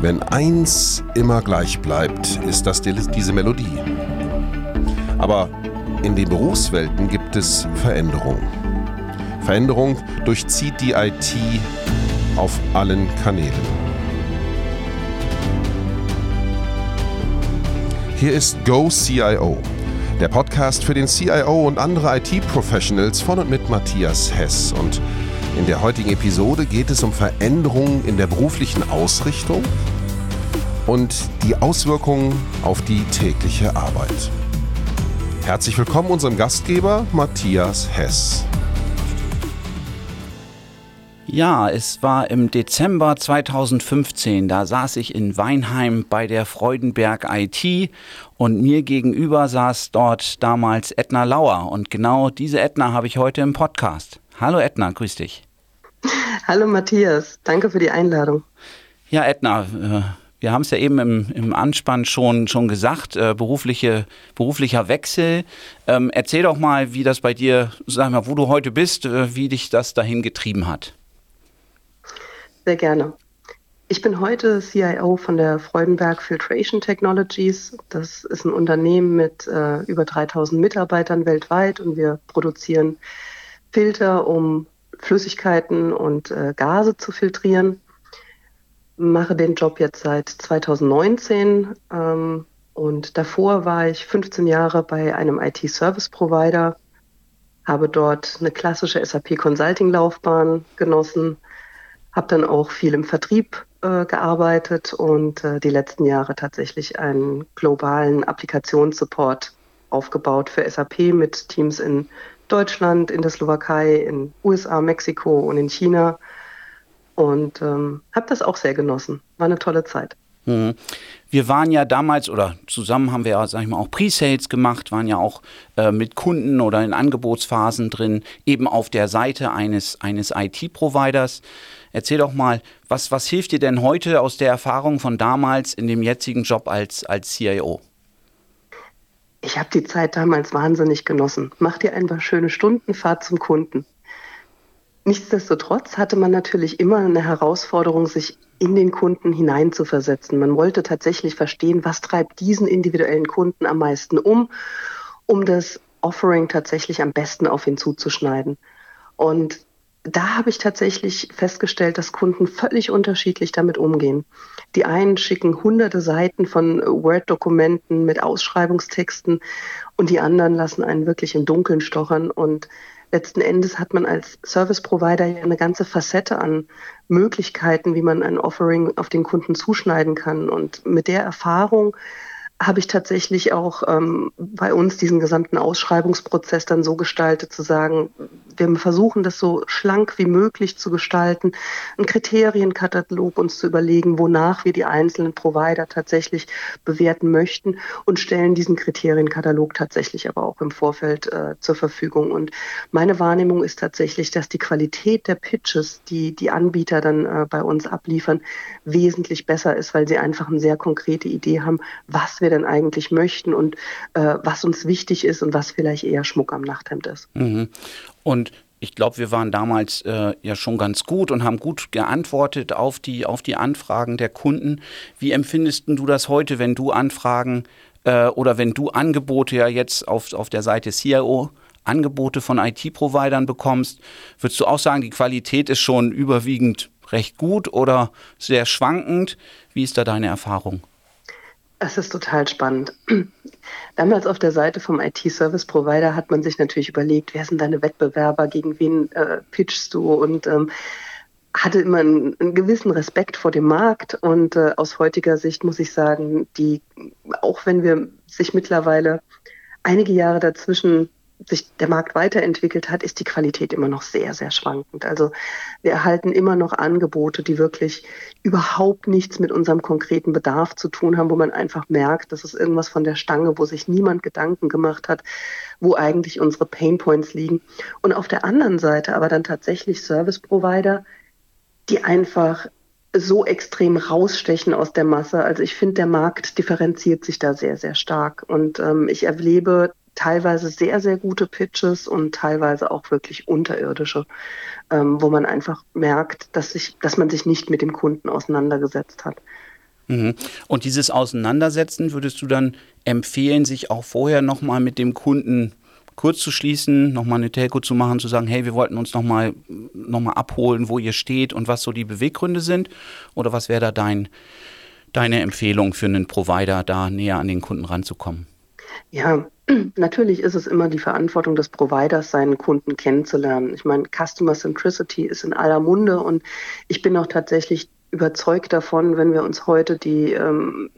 Wenn eins immer gleich bleibt, ist das diese Melodie. Aber in den Berufswelten gibt es Veränderung. Veränderung durchzieht die IT auf allen Kanälen. Hier ist Go CIO, der Podcast für den CIO und andere IT-Professionals von und mit Matthias Hess. Und in der heutigen Episode geht es um Veränderungen in der beruflichen Ausrichtung und die Auswirkungen auf die tägliche Arbeit. Herzlich willkommen unserem Gastgeber Matthias Hess. Ja, es war im Dezember 2015. Da saß ich in Weinheim bei der Freudenberg IT und mir gegenüber saß dort damals Edna Lauer. Und genau diese Edna habe ich heute im Podcast. Hallo Edna, grüß dich. Hallo Matthias, danke für die Einladung. Ja, Edna, äh, wir haben es ja eben im, im Anspann schon, schon gesagt, äh, berufliche, beruflicher Wechsel. Ähm, erzähl doch mal, wie das bei dir, sag mal, wo du heute bist, äh, wie dich das dahin getrieben hat. Sehr gerne. Ich bin heute CIO von der Freudenberg Filtration Technologies. Das ist ein Unternehmen mit äh, über 3000 Mitarbeitern weltweit und wir produzieren Filter, um Flüssigkeiten und äh, Gase zu filtrieren. Mache den Job jetzt seit 2019 ähm, und davor war ich 15 Jahre bei einem IT-Service-Provider, habe dort eine klassische SAP-Consulting-Laufbahn genossen, habe dann auch viel im Vertrieb äh, gearbeitet und äh, die letzten Jahre tatsächlich einen globalen Applikationssupport aufgebaut für SAP mit Teams in Deutschland, in der Slowakei, in USA, Mexiko und in China. Und ähm, habe das auch sehr genossen. War eine tolle Zeit. Mhm. Wir waren ja damals oder zusammen haben wir ja, sag ich mal, auch Pre-Sales gemacht, waren ja auch äh, mit Kunden oder in Angebotsphasen drin, eben auf der Seite eines, eines IT-Providers. Erzähl doch mal, was, was hilft dir denn heute aus der Erfahrung von damals in dem jetzigen Job als, als CIO? Ich habe die Zeit damals wahnsinnig genossen. Mach dir einfach schöne Stunden, Fahrt zum Kunden. Nichtsdestotrotz hatte man natürlich immer eine Herausforderung, sich in den Kunden hineinzuversetzen. Man wollte tatsächlich verstehen, was treibt diesen individuellen Kunden am meisten um, um das Offering tatsächlich am besten auf ihn zuzuschneiden. Und da habe ich tatsächlich festgestellt, dass Kunden völlig unterschiedlich damit umgehen. Die einen schicken hunderte Seiten von Word-Dokumenten mit Ausschreibungstexten und die anderen lassen einen wirklich im Dunkeln stochern. Und letzten Endes hat man als Service-Provider ja eine ganze Facette an Möglichkeiten, wie man ein Offering auf den Kunden zuschneiden kann. Und mit der Erfahrung habe ich tatsächlich auch ähm, bei uns diesen gesamten Ausschreibungsprozess dann so gestaltet, zu sagen, wir versuchen das so schlank wie möglich zu gestalten, einen Kriterienkatalog uns zu überlegen, wonach wir die einzelnen Provider tatsächlich bewerten möchten und stellen diesen Kriterienkatalog tatsächlich aber auch im Vorfeld äh, zur Verfügung. Und meine Wahrnehmung ist tatsächlich, dass die Qualität der Pitches, die die Anbieter dann äh, bei uns abliefern, wesentlich besser ist, weil sie einfach eine sehr konkrete Idee haben, was wir wir denn eigentlich möchten und äh, was uns wichtig ist und was vielleicht eher Schmuck am Nachthemd ist. Mhm. Und ich glaube, wir waren damals äh, ja schon ganz gut und haben gut geantwortet auf die, auf die Anfragen der Kunden. Wie empfindest du das heute, wenn du Anfragen äh, oder wenn du Angebote ja jetzt auf, auf der Seite CIO Angebote von IT-Providern bekommst, würdest du auch sagen, die Qualität ist schon überwiegend recht gut oder sehr schwankend? Wie ist da deine Erfahrung? Es ist total spannend. Damals auf der Seite vom IT-Service-Provider hat man sich natürlich überlegt, wer sind deine Wettbewerber, gegen wen äh, pitchst du und ähm, hatte immer einen, einen, gewissen Respekt vor dem Markt und äh, aus heutiger Sicht muss ich sagen, die, auch wenn wir sich mittlerweile einige Jahre dazwischen sich der Markt weiterentwickelt hat, ist die Qualität immer noch sehr, sehr schwankend. Also wir erhalten immer noch Angebote, die wirklich überhaupt nichts mit unserem konkreten Bedarf zu tun haben, wo man einfach merkt, das ist irgendwas von der Stange, wo sich niemand Gedanken gemacht hat, wo eigentlich unsere Painpoints liegen. Und auf der anderen Seite aber dann tatsächlich Service Provider, die einfach so extrem rausstechen aus der Masse. Also ich finde, der Markt differenziert sich da sehr, sehr stark. Und ähm, ich erlebe teilweise sehr, sehr gute Pitches und teilweise auch wirklich unterirdische, ähm, wo man einfach merkt, dass, sich, dass man sich nicht mit dem Kunden auseinandergesetzt hat. Mhm. Und dieses Auseinandersetzen würdest du dann empfehlen, sich auch vorher nochmal mit dem Kunden kurz zu schließen, nochmal eine Telco zu machen, zu sagen, hey, wir wollten uns nochmal noch mal abholen, wo ihr steht und was so die Beweggründe sind? Oder was wäre da dein, deine Empfehlung für einen Provider, da näher an den Kunden ranzukommen? Ja, natürlich ist es immer die Verantwortung des Providers, seinen Kunden kennenzulernen. Ich meine, Customer Centricity ist in aller Munde und ich bin auch tatsächlich überzeugt davon, wenn wir uns heute die ähm,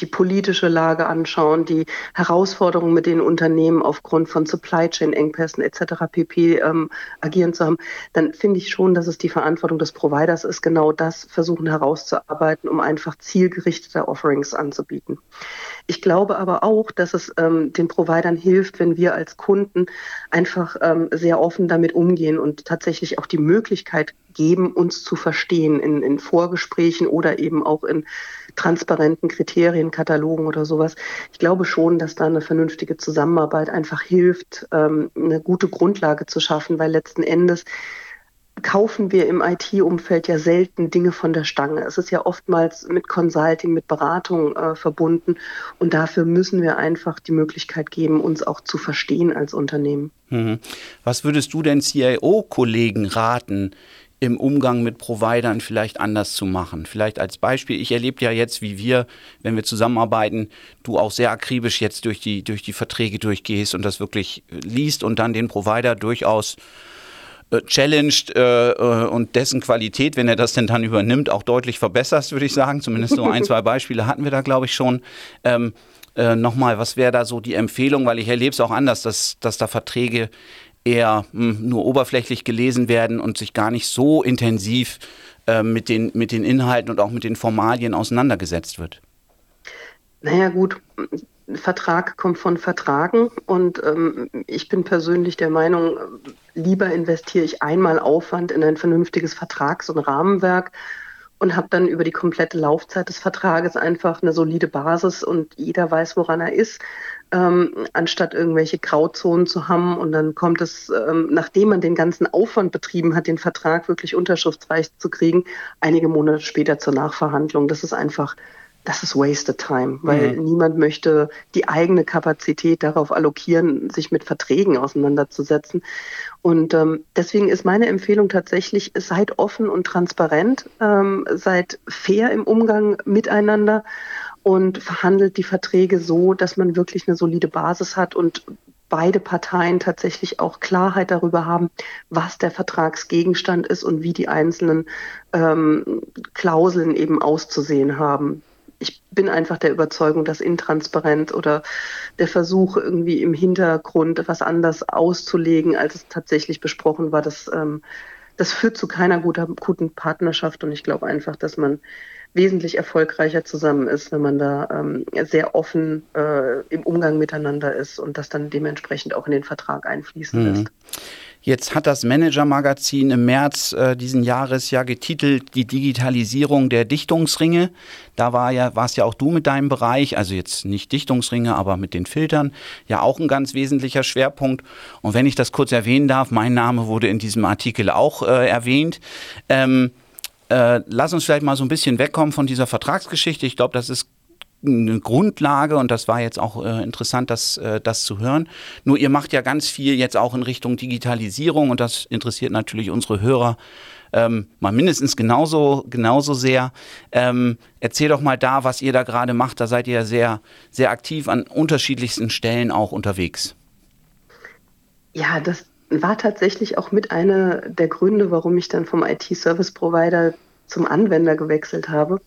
die politische Lage anschauen, die Herausforderungen, mit denen Unternehmen aufgrund von Supply Chain Engpässen etc. pp. Ähm, agieren zu haben, dann finde ich schon, dass es die Verantwortung des Providers ist, genau das versuchen herauszuarbeiten, um einfach zielgerichtete Offerings anzubieten. Ich glaube aber auch, dass es ähm, den Providern hilft, wenn wir als Kunden einfach ähm, sehr offen damit umgehen und tatsächlich auch die Möglichkeit geben, uns zu verstehen in, in Vorgesprächen oder eben auch in transparenten Kriterienkatalogen oder sowas. Ich glaube schon, dass da eine vernünftige Zusammenarbeit einfach hilft, ähm, eine gute Grundlage zu schaffen, weil letzten Endes kaufen wir im IT-Umfeld ja selten Dinge von der Stange. Es ist ja oftmals mit Consulting, mit Beratung äh, verbunden und dafür müssen wir einfach die Möglichkeit geben, uns auch zu verstehen als Unternehmen. Mhm. Was würdest du denn CIO-Kollegen raten, im Umgang mit Providern vielleicht anders zu machen. Vielleicht als Beispiel, ich erlebe ja jetzt, wie wir, wenn wir zusammenarbeiten, du auch sehr akribisch jetzt durch die, durch die Verträge durchgehst und das wirklich liest und dann den Provider durchaus äh, challenged äh, äh, und dessen Qualität, wenn er das denn dann übernimmt, auch deutlich verbesserst, würde ich sagen. Zumindest so ein, zwei Beispiele hatten wir da, glaube ich, schon. Ähm, äh, Nochmal, was wäre da so die Empfehlung? Weil ich erlebe es auch anders, dass, dass da Verträge eher mh, hm, nur oberflächlich gelesen werden und sich gar nicht so intensiv äh, mit, den, mit den Inhalten und auch mit den Formalien auseinandergesetzt wird? Naja gut, Vertrag kommt von Vertragen und ähm, ich bin persönlich der Meinung, lieber investiere ich einmal Aufwand in ein vernünftiges Vertrags- und Rahmenwerk und habe dann über die komplette Laufzeit des Vertrages einfach eine solide Basis und jeder weiß, woran er ist, ähm, anstatt irgendwelche Grauzonen zu haben. Und dann kommt es, ähm, nachdem man den ganzen Aufwand betrieben hat, den Vertrag wirklich unterschriftsreich zu kriegen, einige Monate später zur Nachverhandlung. Das ist einfach das ist wasted time, weil mhm. niemand möchte die eigene Kapazität darauf allokieren, sich mit Verträgen auseinanderzusetzen. Und ähm, deswegen ist meine Empfehlung tatsächlich, seid offen und transparent, ähm, seid fair im Umgang miteinander und verhandelt die Verträge so, dass man wirklich eine solide Basis hat und beide Parteien tatsächlich auch Klarheit darüber haben, was der Vertragsgegenstand ist und wie die einzelnen ähm, Klauseln eben auszusehen haben. Ich bin einfach der Überzeugung, dass Intransparenz oder der Versuch, irgendwie im Hintergrund etwas anders auszulegen, als es tatsächlich besprochen war, das, ähm, das führt zu keiner guter, guten Partnerschaft. Und ich glaube einfach, dass man wesentlich erfolgreicher zusammen ist, wenn man da ähm, sehr offen äh, im Umgang miteinander ist und das dann dementsprechend auch in den Vertrag einfließen mhm. lässt. Jetzt hat das Manager-Magazin im März äh, diesen Jahres ja getitelt die Digitalisierung der Dichtungsringe. Da war ja, warst ja auch du mit deinem Bereich, also jetzt nicht Dichtungsringe, aber mit den Filtern, ja auch ein ganz wesentlicher Schwerpunkt. Und wenn ich das kurz erwähnen darf, mein Name wurde in diesem Artikel auch äh, erwähnt. Ähm, äh, lass uns vielleicht mal so ein bisschen wegkommen von dieser Vertragsgeschichte. Ich glaube, das ist eine Grundlage und das war jetzt auch äh, interessant, das, äh, das zu hören. Nur ihr macht ja ganz viel jetzt auch in Richtung Digitalisierung und das interessiert natürlich unsere Hörer ähm, mal mindestens genauso, genauso sehr. Ähm, erzähl doch mal da, was ihr da gerade macht. Da seid ihr ja sehr, sehr aktiv an unterschiedlichsten Stellen auch unterwegs. Ja, das war tatsächlich auch mit einer der Gründe, warum ich dann vom IT-Service-Provider zum Anwender gewechselt habe.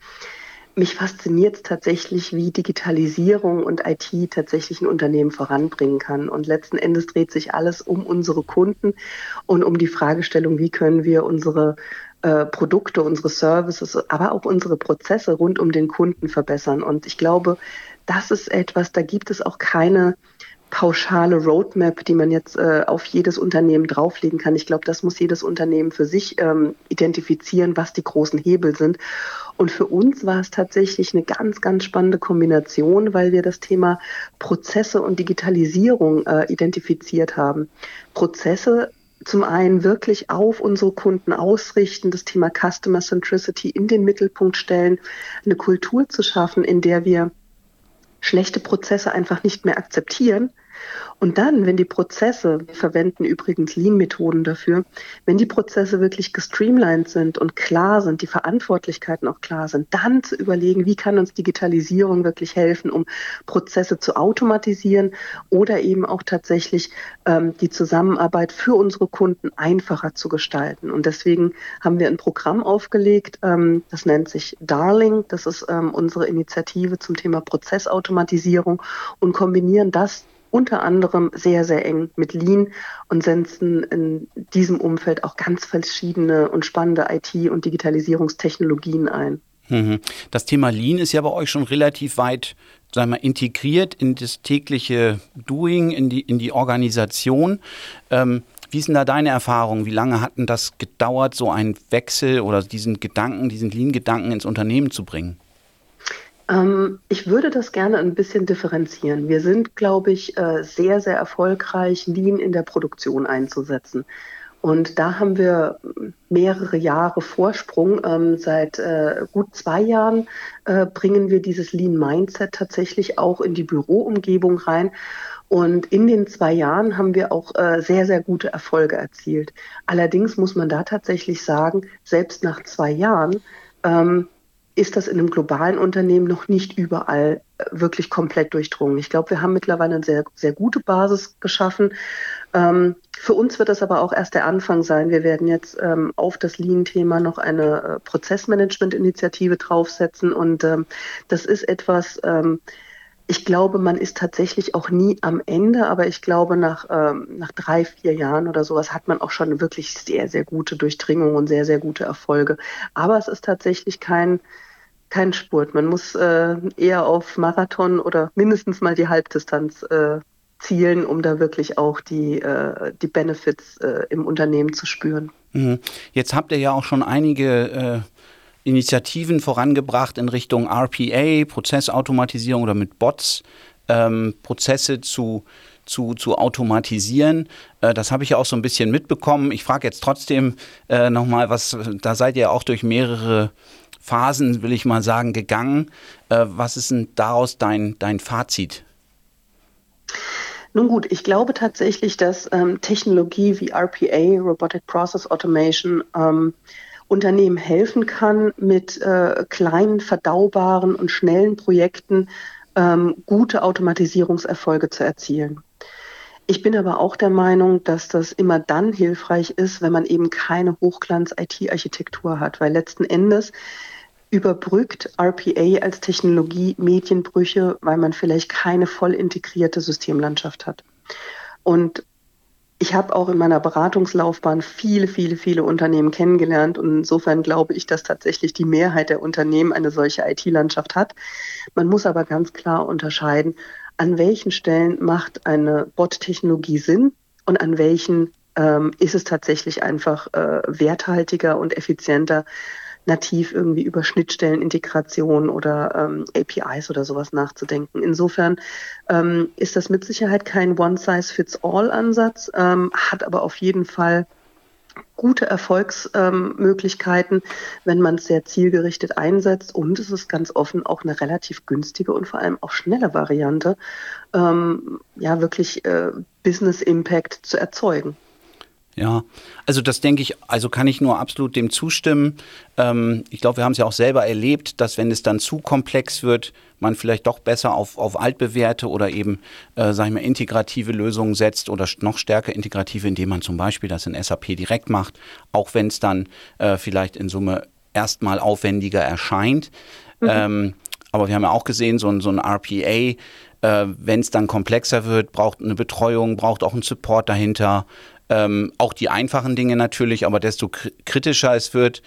Mich fasziniert tatsächlich, wie Digitalisierung und IT tatsächlich ein Unternehmen voranbringen kann. Und letzten Endes dreht sich alles um unsere Kunden und um die Fragestellung, wie können wir unsere äh, Produkte, unsere Services, aber auch unsere Prozesse rund um den Kunden verbessern. Und ich glaube, das ist etwas, da gibt es auch keine pauschale Roadmap, die man jetzt äh, auf jedes Unternehmen drauflegen kann. Ich glaube, das muss jedes Unternehmen für sich ähm, identifizieren, was die großen Hebel sind. Und für uns war es tatsächlich eine ganz, ganz spannende Kombination, weil wir das Thema Prozesse und Digitalisierung äh, identifiziert haben. Prozesse zum einen wirklich auf unsere Kunden ausrichten, das Thema Customer Centricity in den Mittelpunkt stellen, eine Kultur zu schaffen, in der wir schlechte Prozesse einfach nicht mehr akzeptieren, und dann, wenn die Prozesse, wir verwenden übrigens Lean-Methoden dafür, wenn die Prozesse wirklich gestreamlined sind und klar sind, die Verantwortlichkeiten auch klar sind, dann zu überlegen, wie kann uns Digitalisierung wirklich helfen, um Prozesse zu automatisieren oder eben auch tatsächlich ähm, die Zusammenarbeit für unsere Kunden einfacher zu gestalten. Und deswegen haben wir ein Programm aufgelegt, ähm, das nennt sich Darling, das ist ähm, unsere Initiative zum Thema Prozessautomatisierung und kombinieren das unter anderem sehr, sehr eng mit Lean und setzen in diesem Umfeld auch ganz verschiedene und spannende IT- und Digitalisierungstechnologien ein. Mhm. Das Thema Lean ist ja bei euch schon relativ weit sagen wir, integriert in das tägliche Doing, in die, in die Organisation. Ähm, wie denn da deine Erfahrung? Wie lange hat denn das gedauert, so einen Wechsel oder diesen Gedanken, diesen Lean-Gedanken ins Unternehmen zu bringen? Ähm, ich würde das gerne ein bisschen differenzieren. Wir sind, glaube ich, äh, sehr, sehr erfolgreich, Lean in der Produktion einzusetzen. Und da haben wir mehrere Jahre Vorsprung. Ähm, seit äh, gut zwei Jahren äh, bringen wir dieses Lean-Mindset tatsächlich auch in die Büroumgebung rein. Und in den zwei Jahren haben wir auch äh, sehr, sehr gute Erfolge erzielt. Allerdings muss man da tatsächlich sagen, selbst nach zwei Jahren ähm, ist das in einem globalen Unternehmen noch nicht überall äh, wirklich komplett durchdrungen. Ich glaube, wir haben mittlerweile eine sehr, sehr gute Basis geschaffen. Ähm, für uns wird das aber auch erst der Anfang sein. Wir werden jetzt ähm, auf das Lean-Thema noch eine äh, Prozessmanagement-Initiative draufsetzen und ähm, das ist etwas, ähm, ich glaube, man ist tatsächlich auch nie am Ende, aber ich glaube, nach, ähm, nach drei, vier Jahren oder sowas hat man auch schon wirklich sehr, sehr gute Durchdringung und sehr, sehr gute Erfolge. Aber es ist tatsächlich kein, kein Spurt. Man muss äh, eher auf Marathon oder mindestens mal die Halbdistanz äh, zielen, um da wirklich auch die, äh, die Benefits äh, im Unternehmen zu spüren. Mhm. Jetzt habt ihr ja auch schon einige äh, Initiativen vorangebracht in Richtung RPA, Prozessautomatisierung oder mit Bots, ähm, Prozesse zu zu, zu automatisieren. Äh, das habe ich ja auch so ein bisschen mitbekommen. Ich frage jetzt trotzdem äh, nochmal, was, da seid ihr auch durch mehrere Phasen, will ich mal sagen, gegangen. Äh, was ist denn daraus dein, dein Fazit? Nun gut, ich glaube tatsächlich, dass ähm, Technologie wie RPA, Robotic Process Automation, ähm, Unternehmen helfen kann, mit äh, kleinen, verdaubaren und schnellen Projekten ähm, gute Automatisierungserfolge zu erzielen. Ich bin aber auch der Meinung, dass das immer dann hilfreich ist, wenn man eben keine Hochglanz-IT-Architektur hat, weil letzten Endes überbrückt RPA als Technologie Medienbrüche, weil man vielleicht keine voll integrierte Systemlandschaft hat. Und ich habe auch in meiner Beratungslaufbahn viele, viele, viele Unternehmen kennengelernt und insofern glaube ich, dass tatsächlich die Mehrheit der Unternehmen eine solche IT-Landschaft hat. Man muss aber ganz klar unterscheiden, an welchen Stellen macht eine Bot-Technologie Sinn und an welchen ähm, ist es tatsächlich einfach äh, werthaltiger und effizienter, nativ irgendwie über Schnittstellenintegration oder ähm, APIs oder sowas nachzudenken. Insofern ähm, ist das mit Sicherheit kein One-Size-Fits-All-Ansatz, ähm, hat aber auf jeden Fall gute Erfolgsmöglichkeiten, ähm, wenn man es sehr zielgerichtet einsetzt. Und es ist ganz offen auch eine relativ günstige und vor allem auch schnelle Variante, ähm, ja, wirklich äh, Business Impact zu erzeugen. Ja, also das denke ich, also kann ich nur absolut dem zustimmen. Ähm, ich glaube, wir haben es ja auch selber erlebt, dass wenn es dann zu komplex wird, man vielleicht doch besser auf, auf altbewährte oder eben, äh, sag ich mal, integrative Lösungen setzt oder noch stärker integrative, indem man zum Beispiel das in SAP direkt macht, auch wenn es dann äh, vielleicht in Summe erstmal aufwendiger erscheint. Mhm. Ähm, aber wir haben ja auch gesehen, so ein, so ein RPA, äh, wenn es dann komplexer wird, braucht eine Betreuung, braucht auch einen Support dahinter. Ähm, auch die einfachen Dinge natürlich, aber desto kritischer es wird,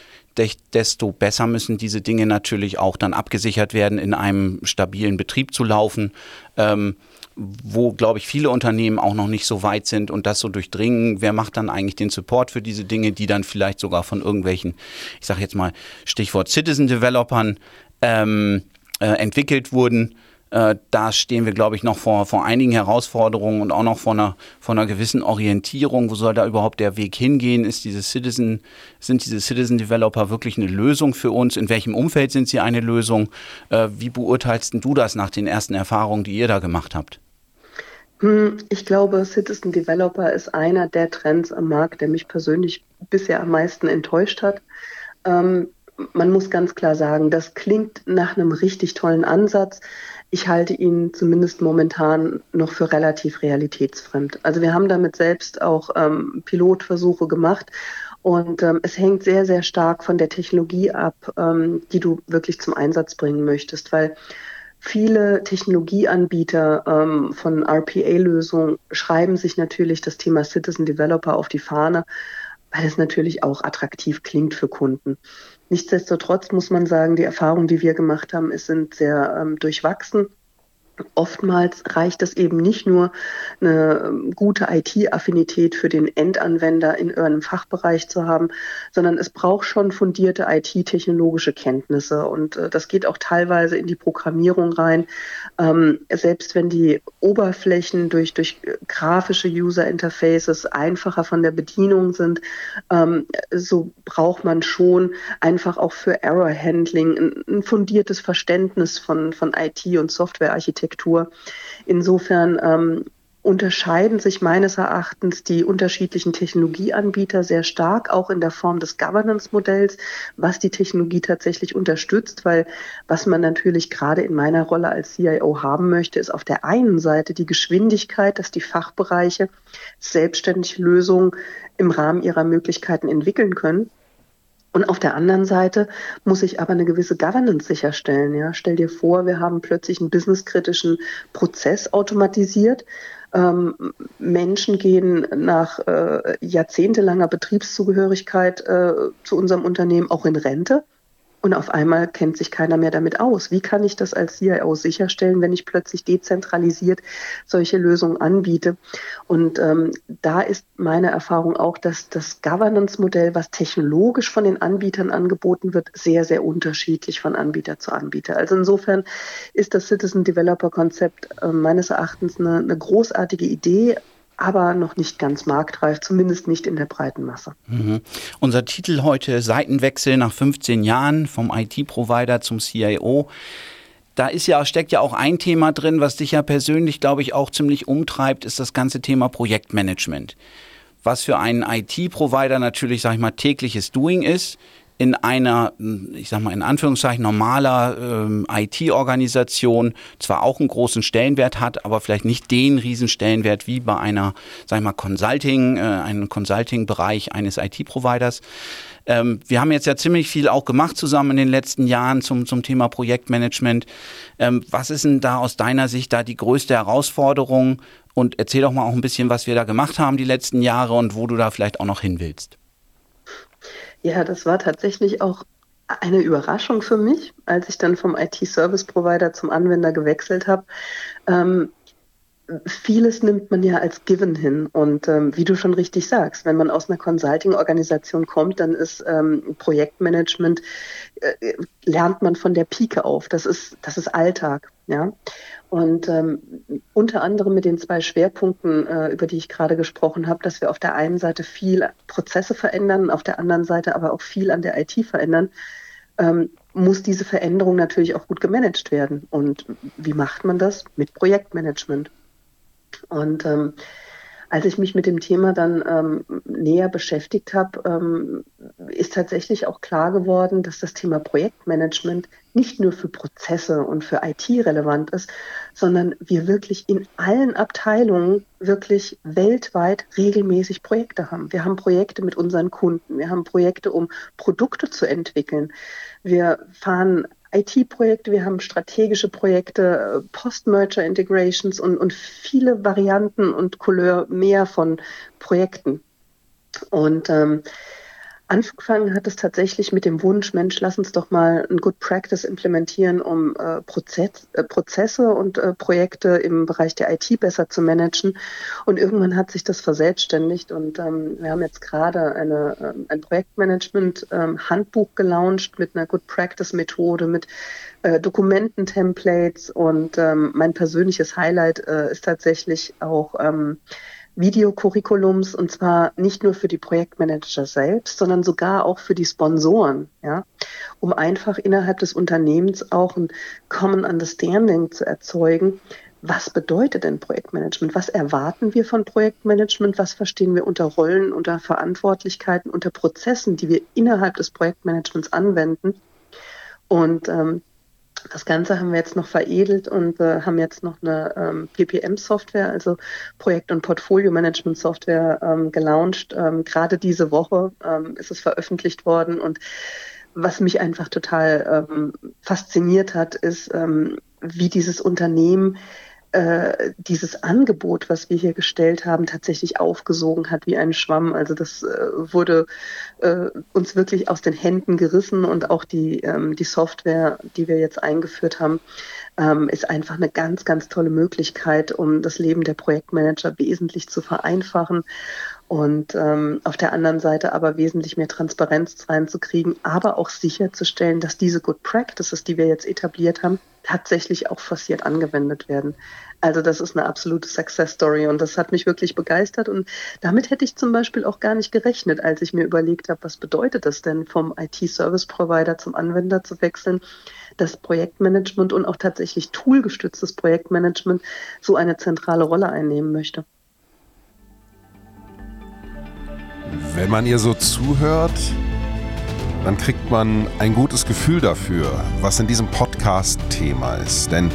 desto besser müssen diese Dinge natürlich auch dann abgesichert werden, in einem stabilen Betrieb zu laufen. Ähm, wo, glaube ich, viele Unternehmen auch noch nicht so weit sind und das so durchdringen. Wer macht dann eigentlich den Support für diese Dinge, die dann vielleicht sogar von irgendwelchen, ich sage jetzt mal Stichwort Citizen Developern, ähm, äh, entwickelt wurden? Äh, da stehen wir, glaube ich, noch vor, vor einigen Herausforderungen und auch noch vor einer, vor einer gewissen Orientierung. Wo soll da überhaupt der Weg hingehen? Ist diese Citizen, sind diese Citizen Developer wirklich eine Lösung für uns? In welchem Umfeld sind sie eine Lösung? Äh, wie beurteilst du das nach den ersten Erfahrungen, die ihr da gemacht habt? Hm, ich glaube, Citizen Developer ist einer der Trends am Markt, der mich persönlich bisher am meisten enttäuscht hat. Ähm, man muss ganz klar sagen, das klingt nach einem richtig tollen Ansatz. Ich halte ihn zumindest momentan noch für relativ realitätsfremd. Also wir haben damit selbst auch ähm, Pilotversuche gemacht und ähm, es hängt sehr, sehr stark von der Technologie ab, ähm, die du wirklich zum Einsatz bringen möchtest, weil viele Technologieanbieter ähm, von RPA-Lösungen schreiben sich natürlich das Thema Citizen Developer auf die Fahne, weil es natürlich auch attraktiv klingt für Kunden. Nichtsdestotrotz muss man sagen, die Erfahrungen, die wir gemacht haben, sind sehr ähm, durchwachsen. Oftmals reicht es eben nicht nur eine ähm, gute IT-Affinität für den Endanwender in irgendeinem Fachbereich zu haben, sondern es braucht schon fundierte IT-technologische Kenntnisse. Und äh, das geht auch teilweise in die Programmierung rein. Ähm, selbst wenn die Oberflächen durch, durch grafische User-Interfaces einfacher von der Bedienung sind, ähm, so braucht man schon einfach auch für Error-Handling ein, ein fundiertes Verständnis von, von IT- und Softwarearchitektur Architektur. Insofern ähm, unterscheiden sich meines Erachtens die unterschiedlichen Technologieanbieter sehr stark, auch in der Form des Governance-Modells, was die Technologie tatsächlich unterstützt, weil was man natürlich gerade in meiner Rolle als CIO haben möchte, ist auf der einen Seite die Geschwindigkeit, dass die Fachbereiche selbstständig Lösungen im Rahmen ihrer Möglichkeiten entwickeln können. Und auf der anderen Seite muss ich aber eine gewisse Governance sicherstellen. Ja? Stell dir vor, wir haben plötzlich einen businesskritischen Prozess automatisiert. Ähm, Menschen gehen nach äh, jahrzehntelanger Betriebszugehörigkeit äh, zu unserem Unternehmen auch in Rente. Und auf einmal kennt sich keiner mehr damit aus. Wie kann ich das als CIO sicherstellen, wenn ich plötzlich dezentralisiert solche Lösungen anbiete? Und ähm, da ist meine Erfahrung auch, dass das Governance-Modell, was technologisch von den Anbietern angeboten wird, sehr, sehr unterschiedlich von Anbieter zu Anbieter. Also insofern ist das Citizen Developer Konzept äh, meines Erachtens eine, eine großartige Idee, aber noch nicht ganz marktreif, zumindest nicht in der breiten Masse. Mhm. Unser Titel heute Seitenwechsel nach 15 Jahren vom IT-Provider zum CIO. Da ist ja, steckt ja auch ein Thema drin, was dich ja persönlich, glaube ich, auch ziemlich umtreibt, ist das ganze Thema Projektmanagement. Was für einen IT-Provider natürlich, sag ich mal, tägliches Doing ist in einer, ich sag mal in Anführungszeichen, normaler ähm, IT-Organisation zwar auch einen großen Stellenwert hat, aber vielleicht nicht den Riesenstellenwert wie bei einer, sag ich mal, Consulting, äh, einem Consulting-Bereich eines IT-Providers. Ähm, wir haben jetzt ja ziemlich viel auch gemacht zusammen in den letzten Jahren zum, zum Thema Projektmanagement. Ähm, was ist denn da aus deiner Sicht da die größte Herausforderung? Und erzähl doch mal auch ein bisschen, was wir da gemacht haben die letzten Jahre und wo du da vielleicht auch noch hin willst. Ja, das war tatsächlich auch eine Überraschung für mich, als ich dann vom IT-Service-Provider zum Anwender gewechselt habe. Ähm, vieles nimmt man ja als Given hin. Und ähm, wie du schon richtig sagst, wenn man aus einer Consulting-Organisation kommt, dann ist ähm, Projektmanagement, äh, lernt man von der Pike auf. Das ist, das ist Alltag. Ja? Und ähm, unter anderem mit den zwei Schwerpunkten, äh, über die ich gerade gesprochen habe, dass wir auf der einen Seite viel Prozesse verändern, auf der anderen Seite aber auch viel an der IT verändern, ähm, muss diese Veränderung natürlich auch gut gemanagt werden. Und wie macht man das? Mit Projektmanagement. Und ähm, als ich mich mit dem Thema dann ähm, näher beschäftigt habe, ähm, ist tatsächlich auch klar geworden, dass das Thema Projektmanagement nicht nur für Prozesse und für IT relevant ist, sondern wir wirklich in allen Abteilungen wirklich weltweit regelmäßig Projekte haben. Wir haben Projekte mit unseren Kunden, wir haben Projekte, um Produkte zu entwickeln. Wir fahren IT-Projekte, wir haben strategische Projekte, Post-Merger-Integrations und, und viele Varianten und Couleur mehr von Projekten. Und ähm, Angefangen hat es tatsächlich mit dem Wunsch, Mensch, lass uns doch mal ein Good Practice implementieren, um äh, Prozess, äh, Prozesse und äh, Projekte im Bereich der IT besser zu managen. Und irgendwann hat sich das verselbstständigt und ähm, wir haben jetzt gerade eine, ähm, ein Projektmanagement-Handbuch ähm, gelauncht mit einer Good Practice-Methode, mit äh, Dokumententemplates und ähm, mein persönliches Highlight äh, ist tatsächlich auch ähm, Videocurriculums und zwar nicht nur für die Projektmanager selbst, sondern sogar auch für die Sponsoren, ja, um einfach innerhalb des Unternehmens auch ein Common Understanding zu erzeugen. Was bedeutet denn Projektmanagement? Was erwarten wir von Projektmanagement? Was verstehen wir unter Rollen, unter Verantwortlichkeiten, unter Prozessen, die wir innerhalb des Projektmanagements anwenden? Und ähm, das Ganze haben wir jetzt noch veredelt und äh, haben jetzt noch eine ähm, PPM-Software, also Projekt- und Portfolio-Management-Software, ähm, gelauncht. Ähm, Gerade diese Woche ähm, ist es veröffentlicht worden und was mich einfach total ähm, fasziniert hat, ist, ähm, wie dieses Unternehmen äh, dieses Angebot, was wir hier gestellt haben, tatsächlich aufgesogen hat wie ein Schwamm. Also das äh, wurde äh, uns wirklich aus den Händen gerissen und auch die, ähm, die Software, die wir jetzt eingeführt haben, ähm, ist einfach eine ganz, ganz tolle Möglichkeit, um das Leben der Projektmanager wesentlich zu vereinfachen und ähm, auf der anderen Seite aber wesentlich mehr Transparenz reinzukriegen, aber auch sicherzustellen, dass diese Good Practices, die wir jetzt etabliert haben, tatsächlich auch forciert angewendet werden. Also das ist eine absolute Success Story und das hat mich wirklich begeistert und damit hätte ich zum Beispiel auch gar nicht gerechnet, als ich mir überlegt habe, was bedeutet das denn vom IT-Service-Provider zum Anwender zu wechseln, dass Projektmanagement und auch tatsächlich toolgestütztes Projektmanagement so eine zentrale Rolle einnehmen möchte. Wenn man ihr so zuhört, dann kriegt man ein gutes Gefühl dafür, was in diesem Podcast Thema ist. Denn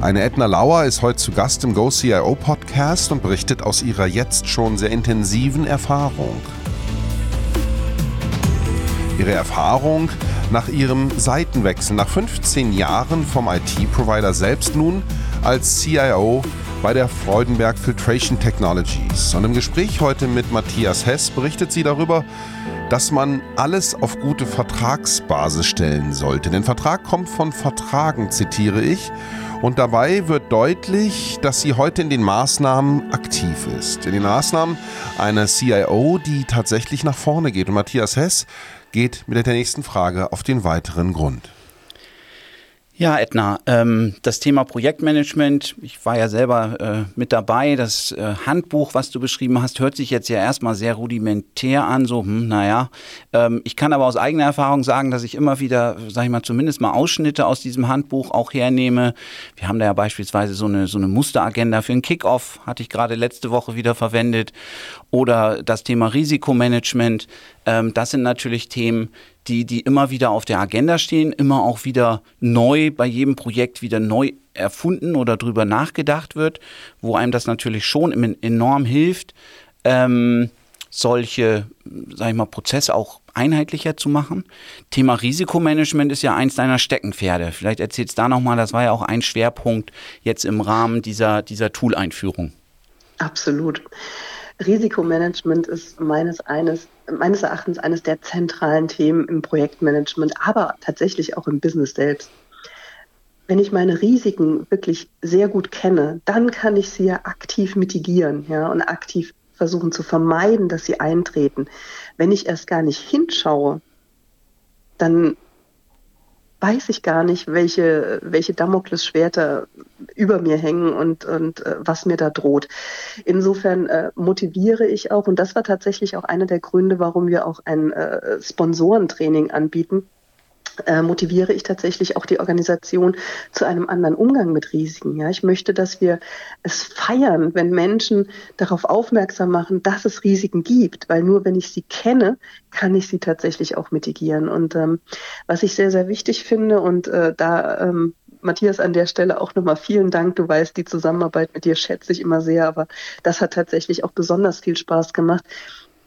eine Edna Lauer ist heute zu Gast im GoCIO Podcast und berichtet aus ihrer jetzt schon sehr intensiven Erfahrung. Ihre Erfahrung nach ihrem Seitenwechsel nach 15 Jahren vom IT-Provider selbst nun als CIO bei der Freudenberg Filtration Technologies. Und im Gespräch heute mit Matthias Hess berichtet sie darüber, dass man alles auf gute Vertragsbasis stellen sollte. Denn Vertrag kommt von Vertragen, zitiere ich. Und dabei wird deutlich, dass sie heute in den Maßnahmen aktiv ist. In den Maßnahmen einer CIO, die tatsächlich nach vorne geht. Und Matthias Hess geht mit der nächsten Frage auf den weiteren Grund. Ja, Edna, ähm, das Thema Projektmanagement, ich war ja selber äh, mit dabei. Das äh, Handbuch, was du beschrieben hast, hört sich jetzt ja erstmal sehr rudimentär an. So, hm, naja, ähm, ich kann aber aus eigener Erfahrung sagen, dass ich immer wieder, sag ich mal, zumindest mal Ausschnitte aus diesem Handbuch auch hernehme. Wir haben da ja beispielsweise so eine, so eine Musteragenda für einen Kickoff, hatte ich gerade letzte Woche wieder verwendet. Oder das Thema Risikomanagement. Ähm, das sind natürlich Themen, die, die immer wieder auf der Agenda stehen, immer auch wieder neu bei jedem Projekt wieder neu erfunden oder drüber nachgedacht wird, wo einem das natürlich schon enorm hilft, ähm, solche, sag ich mal, Prozesse auch einheitlicher zu machen. Thema Risikomanagement ist ja eins deiner Steckenpferde. Vielleicht erzählst du da nochmal, das war ja auch ein Schwerpunkt jetzt im Rahmen dieser, dieser Tool-Einführung. Absolut. Risikomanagement ist meines, eines, meines Erachtens eines der zentralen Themen im Projektmanagement, aber tatsächlich auch im Business selbst. Wenn ich meine Risiken wirklich sehr gut kenne, dann kann ich sie ja aktiv mitigieren ja, und aktiv versuchen zu vermeiden, dass sie eintreten. Wenn ich erst gar nicht hinschaue, dann weiß ich gar nicht, welche, welche Damoklesschwerter über mir hängen und, und äh, was mir da droht. Insofern äh, motiviere ich auch, und das war tatsächlich auch einer der Gründe, warum wir auch ein äh, Sponsorentraining anbieten, motiviere ich tatsächlich auch die Organisation zu einem anderen Umgang mit Risiken. Ja, ich möchte, dass wir es feiern, wenn Menschen darauf aufmerksam machen, dass es Risiken gibt, weil nur wenn ich sie kenne, kann ich sie tatsächlich auch mitigieren. Und ähm, was ich sehr, sehr wichtig finde und äh, da ähm, Matthias, an der Stelle auch nochmal vielen Dank. Du weißt, die Zusammenarbeit mit dir schätze ich immer sehr, aber das hat tatsächlich auch besonders viel Spaß gemacht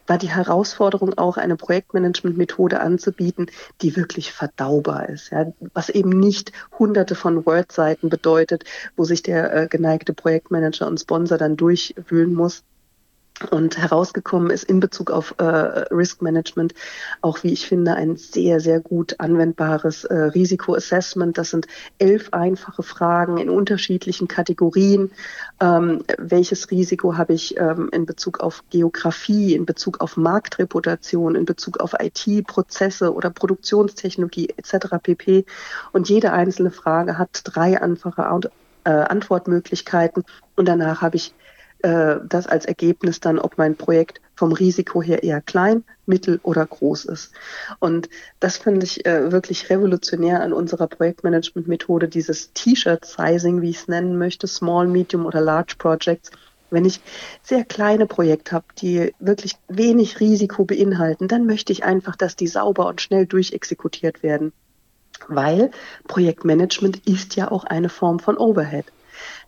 war die Herausforderung auch, eine Projektmanagement-Methode anzubieten, die wirklich verdaubar ist. Ja, was eben nicht hunderte von Word-Seiten bedeutet, wo sich der äh, geneigte Projektmanager und Sponsor dann durchwühlen muss, Und herausgekommen ist in Bezug auf äh, Risk Management auch, wie ich finde, ein sehr, sehr gut anwendbares äh, Risikoassessment. Das sind elf einfache Fragen in unterschiedlichen Kategorien. Ähm, welches Risiko habe ich ähm, in Bezug auf Geografie, in Bezug auf Marktreputation, in Bezug auf IT-Prozesse oder Produktionstechnologie etc. pp. Und jede einzelne Frage hat drei einfache äh, Antwortmöglichkeiten. Und danach habe ich äh, das als Ergebnis dann, ob mein Projekt vom Risiko her eher klein, mittel oder groß ist. Und das finde ich äh, wirklich revolutionär an unserer Projektmanagement-Methode, dieses T-Shirt-Sizing, wie ich es nennen möchte, Small, Medium oder Large Projects. Wenn ich sehr kleine Projekte habe, die wirklich wenig Risiko beinhalten, dann möchte ich einfach, dass die sauber und schnell durchexekutiert werden. Weil Projektmanagement ist ja auch eine Form von Overhead.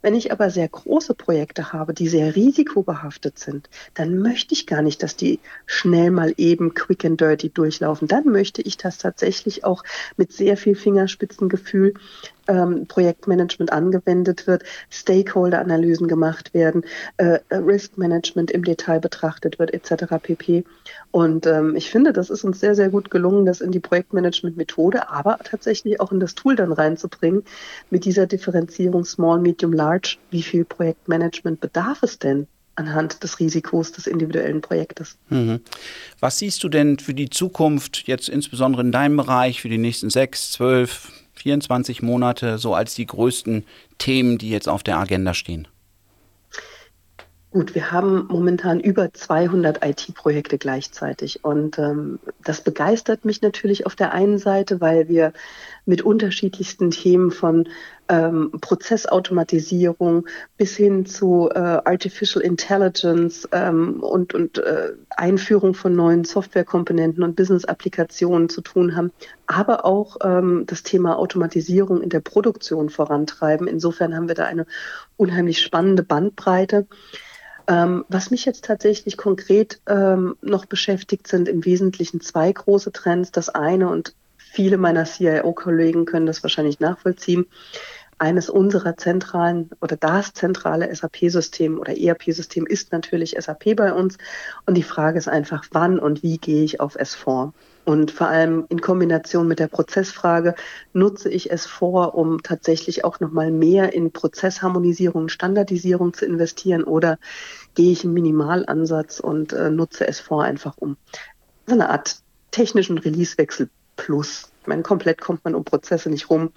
Wenn ich aber sehr große Projekte habe, die sehr risikobehaftet sind, dann möchte ich gar nicht, dass die schnell mal eben quick and dirty durchlaufen. Dann möchte ich das tatsächlich auch mit sehr viel Fingerspitzengefühl ähm, Projektmanagement angewendet wird, Stakeholder-Analysen gemacht werden, äh, Risk-Management im Detail betrachtet wird, etc. pp. Und ähm, ich finde, das ist uns sehr, sehr gut gelungen, das in die Projektmanagement-Methode, aber tatsächlich auch in das Tool dann reinzubringen, mit dieser Differenzierung Small, Medium, Large. Wie viel Projektmanagement bedarf es denn? anhand des Risikos des individuellen Projektes. Mhm. Was siehst du denn für die Zukunft, jetzt insbesondere in deinem Bereich, für die nächsten sechs, zwölf, 24 Monate so als die größten Themen, die jetzt auf der Agenda stehen? Gut, wir haben momentan über 200 IT-Projekte gleichzeitig und ähm, das begeistert mich natürlich auf der einen Seite, weil wir mit unterschiedlichsten Themen von ähm, Prozessautomatisierung bis hin zu äh, Artificial Intelligence ähm, und, und äh, Einführung von neuen Softwarekomponenten und Business-Applikationen zu tun haben, aber auch ähm, das Thema Automatisierung in der Produktion vorantreiben. Insofern haben wir da eine unheimlich spannende Bandbreite. Ähm, was mich jetzt tatsächlich konkret ähm, noch beschäftigt, sind im Wesentlichen zwei große Trends. Das eine, und viele meiner CIO-Kollegen können das wahrscheinlich nachvollziehen, eines unserer zentralen oder das zentrale SAP-System oder ERP-System ist natürlich SAP bei uns. Und die Frage ist einfach, wann und wie gehe ich auf S4? Und vor allem in Kombination mit der Prozessfrage nutze ich es vor, um tatsächlich auch nochmal mehr in Prozessharmonisierung Standardisierung zu investieren oder gehe ich im Minimalansatz und äh, nutze es vor einfach um so eine Art technischen Releasewechsel plus. Ich meine, komplett kommt man um Prozesse nicht rum,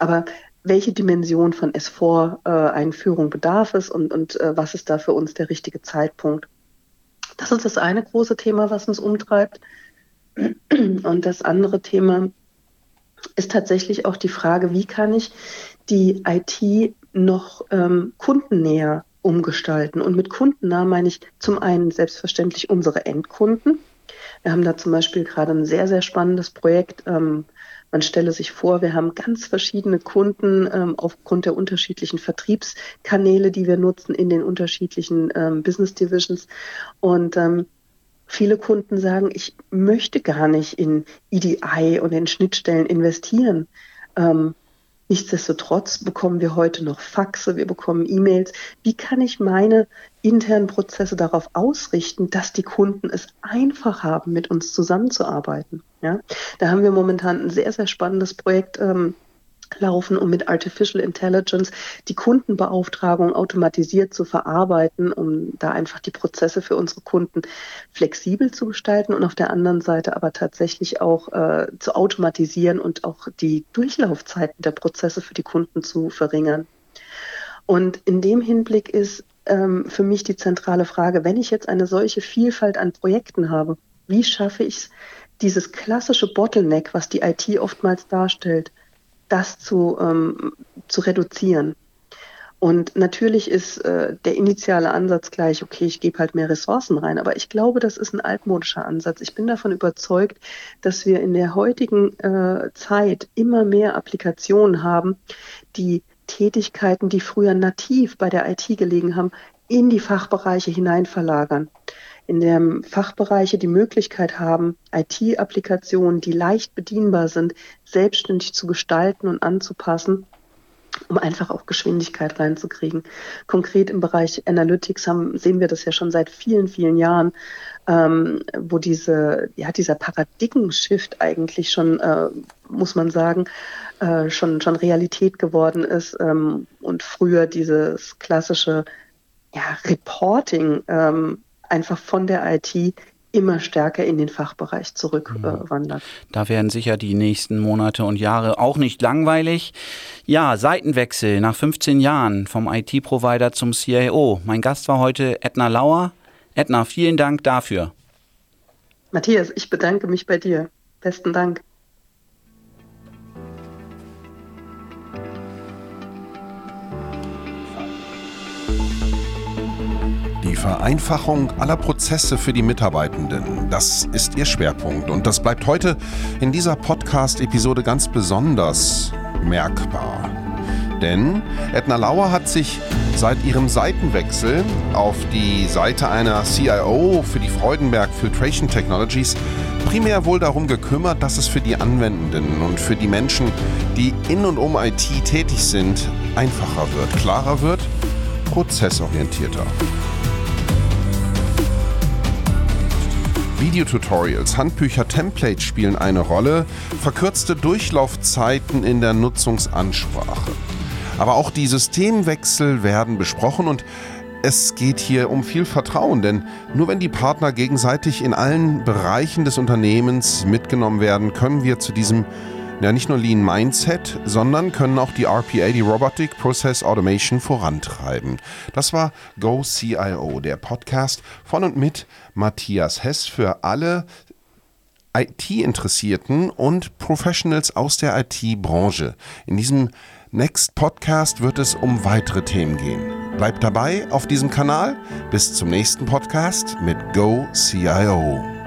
aber welche Dimension von S4-Einführung äh, bedarf es und, und äh, was ist da für uns der richtige Zeitpunkt? Das ist das eine große Thema, was uns umtreibt. Und das andere Thema ist tatsächlich auch die Frage, wie kann ich die IT noch ähm, kundennäher umgestalten? Und mit kundennah meine ich zum einen selbstverständlich unsere Endkunden. Wir haben da zum Beispiel gerade ein sehr, sehr spannendes Projekt. Ähm, man stelle sich vor, wir haben ganz verschiedene Kunden ähm, aufgrund der unterschiedlichen Vertriebskanäle, die wir nutzen in den unterschiedlichen ähm, Business Divisions. Und ähm, Viele Kunden sagen, ich möchte gar nicht in EDI und in Schnittstellen investieren. Ähm, nichtsdestotrotz bekommen wir heute noch Faxe, wir bekommen E-Mails. Wie kann ich meine internen Prozesse darauf ausrichten, dass die Kunden es einfach haben, mit uns zusammenzuarbeiten? Ja, da haben wir momentan ein sehr, sehr spannendes Projekt. Ähm, laufen, um mit Artificial Intelligence die Kundenbeauftragung automatisiert zu verarbeiten, um da einfach die Prozesse für unsere Kunden flexibel zu gestalten und auf der anderen Seite aber tatsächlich auch äh, zu automatisieren und auch die Durchlaufzeiten der Prozesse für die Kunden zu verringern. Und in dem Hinblick ist ähm, für mich die zentrale Frage, wenn ich jetzt eine solche Vielfalt an Projekten habe, wie schaffe ich es, dieses klassische Bottleneck, was die IT oftmals darstellt, das zu, ähm, zu reduzieren. Und natürlich ist äh, der initiale Ansatz gleich, okay, ich gebe halt mehr Ressourcen rein. Aber ich glaube, das ist ein altmodischer Ansatz. Ich bin davon überzeugt, dass wir in der heutigen äh, Zeit immer mehr Applikationen haben, die Tätigkeiten, die früher nativ bei der IT gelegen haben, in die Fachbereiche hinein verlagern in dem Fachbereiche die Möglichkeit haben, IT-Applikationen, die leicht bedienbar sind, selbstständig zu gestalten und anzupassen um einfach auch Geschwindigkeit reinzukriegen. Konkret im Bereich Analytics haben, sehen wir das ja schon seit vielen, vielen Jahren, ähm, wo diese, ja, dieser Paradigmenshift eigentlich schon, äh, muss man sagen, äh, schon, schon Realität geworden ist ähm, und früher dieses klassische ja, Reporting ähm, einfach von der IT immer stärker in den Fachbereich zurückwandert. Äh, da werden sicher die nächsten Monate und Jahre auch nicht langweilig. Ja, Seitenwechsel nach 15 Jahren vom IT-Provider zum CIO. Mein Gast war heute Edna Lauer. Edna, vielen Dank dafür. Matthias, ich bedanke mich bei dir. Besten Dank. Vereinfachung aller Prozesse für die Mitarbeitenden, das ist ihr Schwerpunkt. Und das bleibt heute in dieser Podcast-Episode ganz besonders merkbar. Denn Edna Lauer hat sich seit ihrem Seitenwechsel auf die Seite einer CIO für die Freudenberg Filtration Technologies primär wohl darum gekümmert, dass es für die Anwendenden und für die Menschen, die in und um IT tätig sind, einfacher wird, klarer wird, prozessorientierter. Videotutorials, Handbücher, Templates spielen eine Rolle, verkürzte Durchlaufzeiten in der Nutzungsansprache. Aber auch die Systemwechsel werden besprochen und es geht hier um viel Vertrauen, denn nur wenn die Partner gegenseitig in allen Bereichen des Unternehmens mitgenommen werden, können wir zu diesem ja nicht nur Lean Mindset, sondern können auch die RPA, die Robotic Process Automation, vorantreiben. Das war Go CIO, der Podcast von und mit Matthias Hess für alle IT-Interessierten und Professionals aus der IT-Branche. In diesem Next Podcast wird es um weitere Themen gehen. Bleibt dabei auf diesem Kanal. Bis zum nächsten Podcast mit Go CIO.